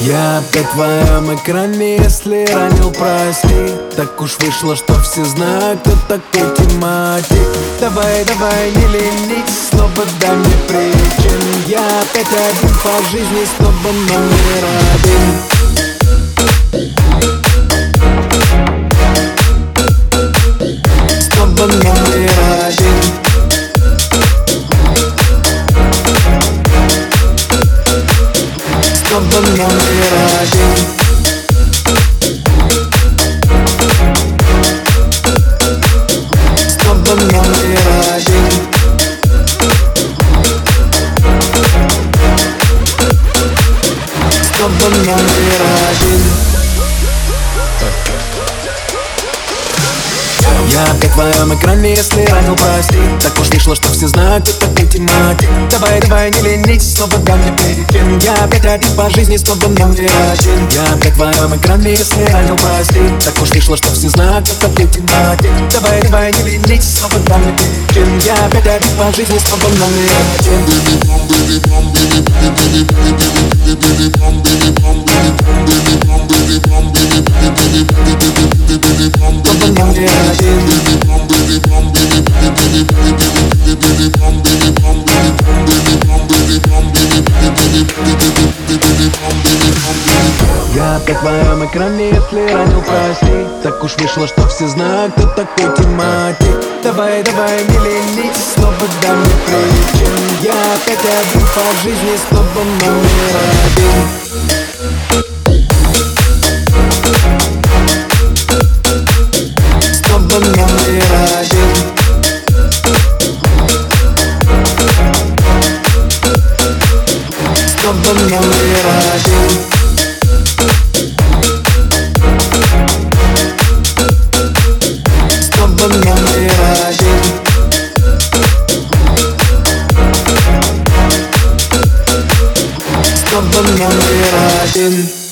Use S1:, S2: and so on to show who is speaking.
S1: Я опять в твоем экране, если ранил, прости. Так уж вышло, что все знают, кто такой тематик Давай, давай, не ленись, снова дай мне причин. Я опять один по жизни, снова номер один снова номер один Снова номер Я опять в твоем экране, если ранил, прости Так уж вышло, что все знают, кто такой тематик Давай, давай, не ленись, снова дай мне перекин Я опять один по жизни, снова номер один Я опять в твоем экране, если ранил, прости Так уж вышло, что все знают, кто такой тематик Давай, давай, не ленись, снова дай мне перекин Я опять один по жизни, снова номер один Снова один Я опять в твоем экране, если ранил, прости. Так уж вышло, что все знают, кто такой тематик Давай, давай, не ленись, снова дай мне причин. Я опять один по жизни, снова номер один. Снова номер Снова номер один Снова